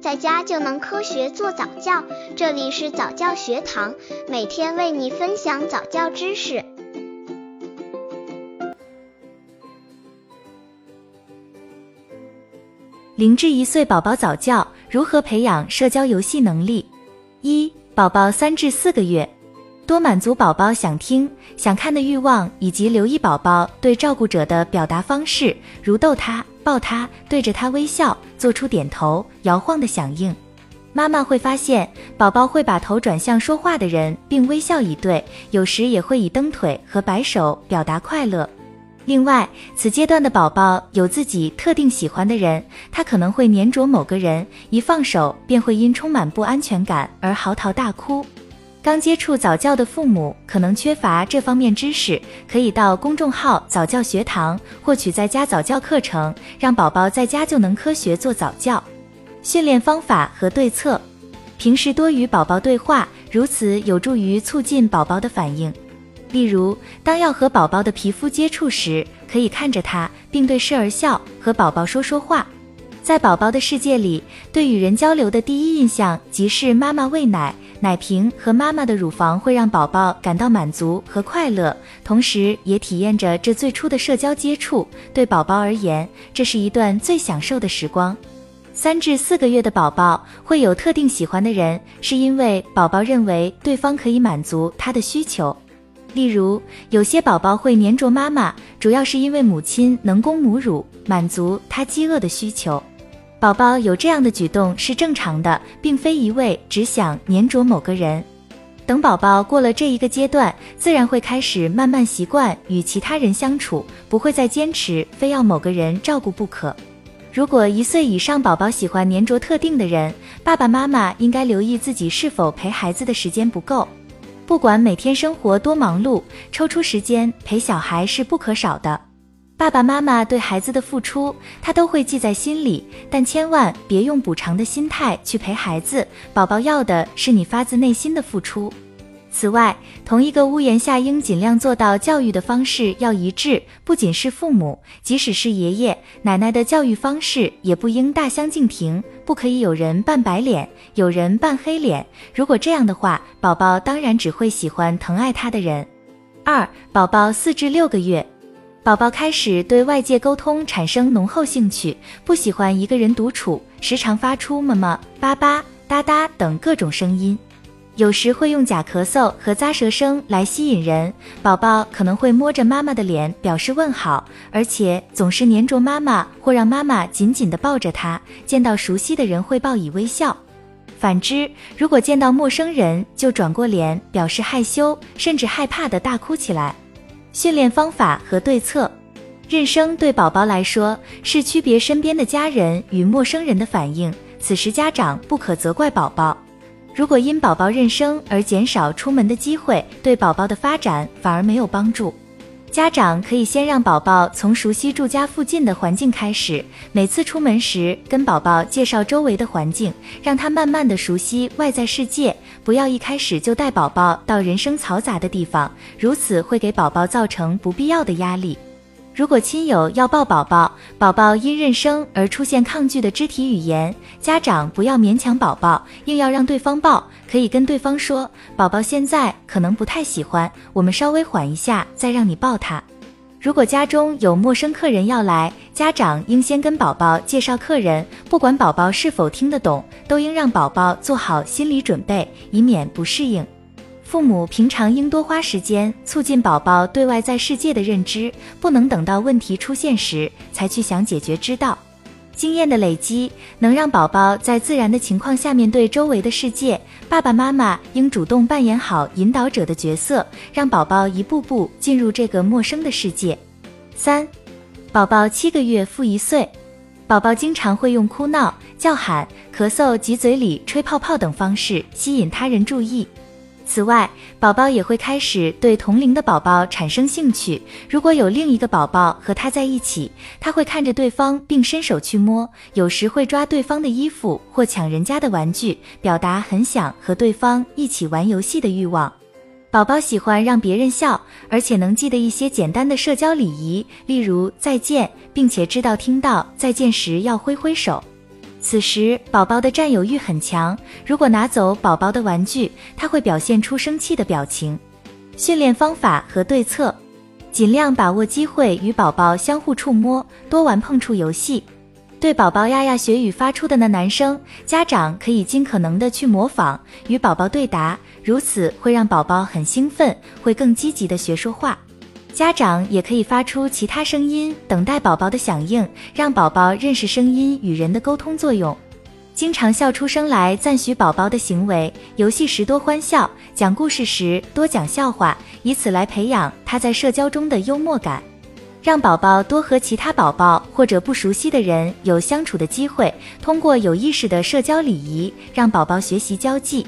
在家就能科学做早教。这里是早教学堂，每天为你分享早教知识。零至一岁宝宝早教如何培养社交游戏能力？一、宝宝三至四个月。多满足宝宝想听、想看的欲望，以及留意宝宝对照顾者的表达方式，如逗他、抱他、对着他微笑，做出点头、摇晃的响应。妈妈会发现，宝宝会把头转向说话的人，并微笑以对，有时也会以蹬腿和摆手表达快乐。另外，此阶段的宝宝有自己特定喜欢的人，他可能会黏着某个人，一放手便会因充满不安全感而嚎啕大哭。刚接触早教的父母可能缺乏这方面知识，可以到公众号早教学堂获取在家早教课程，让宝宝在家就能科学做早教。训练方法和对策：平时多与宝宝对话，如此有助于促进宝宝的反应。例如，当要和宝宝的皮肤接触时，可以看着他，并对视而笑，和宝宝说说话。在宝宝的世界里，对与人交流的第一印象即是妈妈喂奶。奶瓶和妈妈的乳房会让宝宝感到满足和快乐，同时也体验着这最初的社交接触。对宝宝而言，这是一段最享受的时光。三至四个月的宝宝会有特定喜欢的人，是因为宝宝认为对方可以满足他的需求。例如，有些宝宝会黏着妈妈，主要是因为母亲能供母乳，满足他饥饿的需求。宝宝有这样的举动是正常的，并非一味只想黏着某个人。等宝宝过了这一个阶段，自然会开始慢慢习惯与其他人相处，不会再坚持非要某个人照顾不可。如果一岁以上宝宝喜欢黏着特定的人，爸爸妈妈应该留意自己是否陪孩子的时间不够。不管每天生活多忙碌，抽出时间陪小孩是不可少的。爸爸妈妈对孩子的付出，他都会记在心里，但千万别用补偿的心态去陪孩子。宝宝要的是你发自内心的付出。此外，同一个屋檐下应尽量做到教育的方式要一致，不仅是父母，即使是爷爷奶奶的教育方式也不应大相径庭，不可以有人扮白脸，有人扮黑脸。如果这样的话，宝宝当然只会喜欢疼爱他的人。二，宝宝四至六个月。宝宝开始对外界沟通产生浓厚兴趣，不喜欢一个人独处，时常发出么么、叭叭、哒哒等各种声音，有时会用假咳嗽和咂舌声来吸引人。宝宝可能会摸着妈妈的脸表示问好，而且总是黏着妈妈或让妈妈紧紧地抱着他。见到熟悉的人会报以微笑，反之，如果见到陌生人就转过脸表示害羞，甚至害怕的大哭起来。训练方法和对策，认生对宝宝来说是区别身边的家人与陌生人的反应，此时家长不可责怪宝宝。如果因宝宝认生而减少出门的机会，对宝宝的发展反而没有帮助。家长可以先让宝宝从熟悉住家附近的环境开始，每次出门时跟宝宝介绍周围的环境，让他慢慢的熟悉外在世界。不要一开始就带宝宝到人声嘈杂的地方，如此会给宝宝造成不必要的压力。如果亲友要抱宝宝，宝宝因认生而出现抗拒的肢体语言，家长不要勉强宝宝，硬要让对方抱，可以跟对方说：“宝宝现在可能不太喜欢，我们稍微缓一下再让你抱他。”如果家中有陌生客人要来，家长应先跟宝宝介绍客人，不管宝宝是否听得懂，都应让宝宝做好心理准备，以免不适应。父母平常应多花时间促进宝宝对外在世界的认知，不能等到问题出现时才去想解决之道。经验的累积能让宝宝在自然的情况下面对周围的世界。爸爸妈妈应主动扮演好引导者的角色，让宝宝一步步进入这个陌生的世界。三，宝宝七个月负一岁，宝宝经常会用哭闹、叫喊、咳嗽及嘴里吹泡泡等方式吸引他人注意。此外，宝宝也会开始对同龄的宝宝产生兴趣。如果有另一个宝宝和他在一起，他会看着对方并伸手去摸，有时会抓对方的衣服或抢人家的玩具，表达很想和对方一起玩游戏的欲望。宝宝喜欢让别人笑，而且能记得一些简单的社交礼仪，例如再见，并且知道听到再见时要挥挥手。此时宝宝的占有欲很强，如果拿走宝宝的玩具，他会表现出生气的表情。训练方法和对策：尽量把握机会与宝宝相互触摸，多玩碰触游戏。对宝宝呀呀学语发出的那男生，家长可以尽可能的去模仿，与宝宝对答，如此会让宝宝很兴奋，会更积极的学说话。家长也可以发出其他声音，等待宝宝的响应，让宝宝认识声音与人的沟通作用。经常笑出声来，赞许宝宝的行为。游戏时多欢笑，讲故事时多讲笑话，以此来培养他在社交中的幽默感。让宝宝多和其他宝宝或者不熟悉的人有相处的机会，通过有意识的社交礼仪，让宝宝学习交际。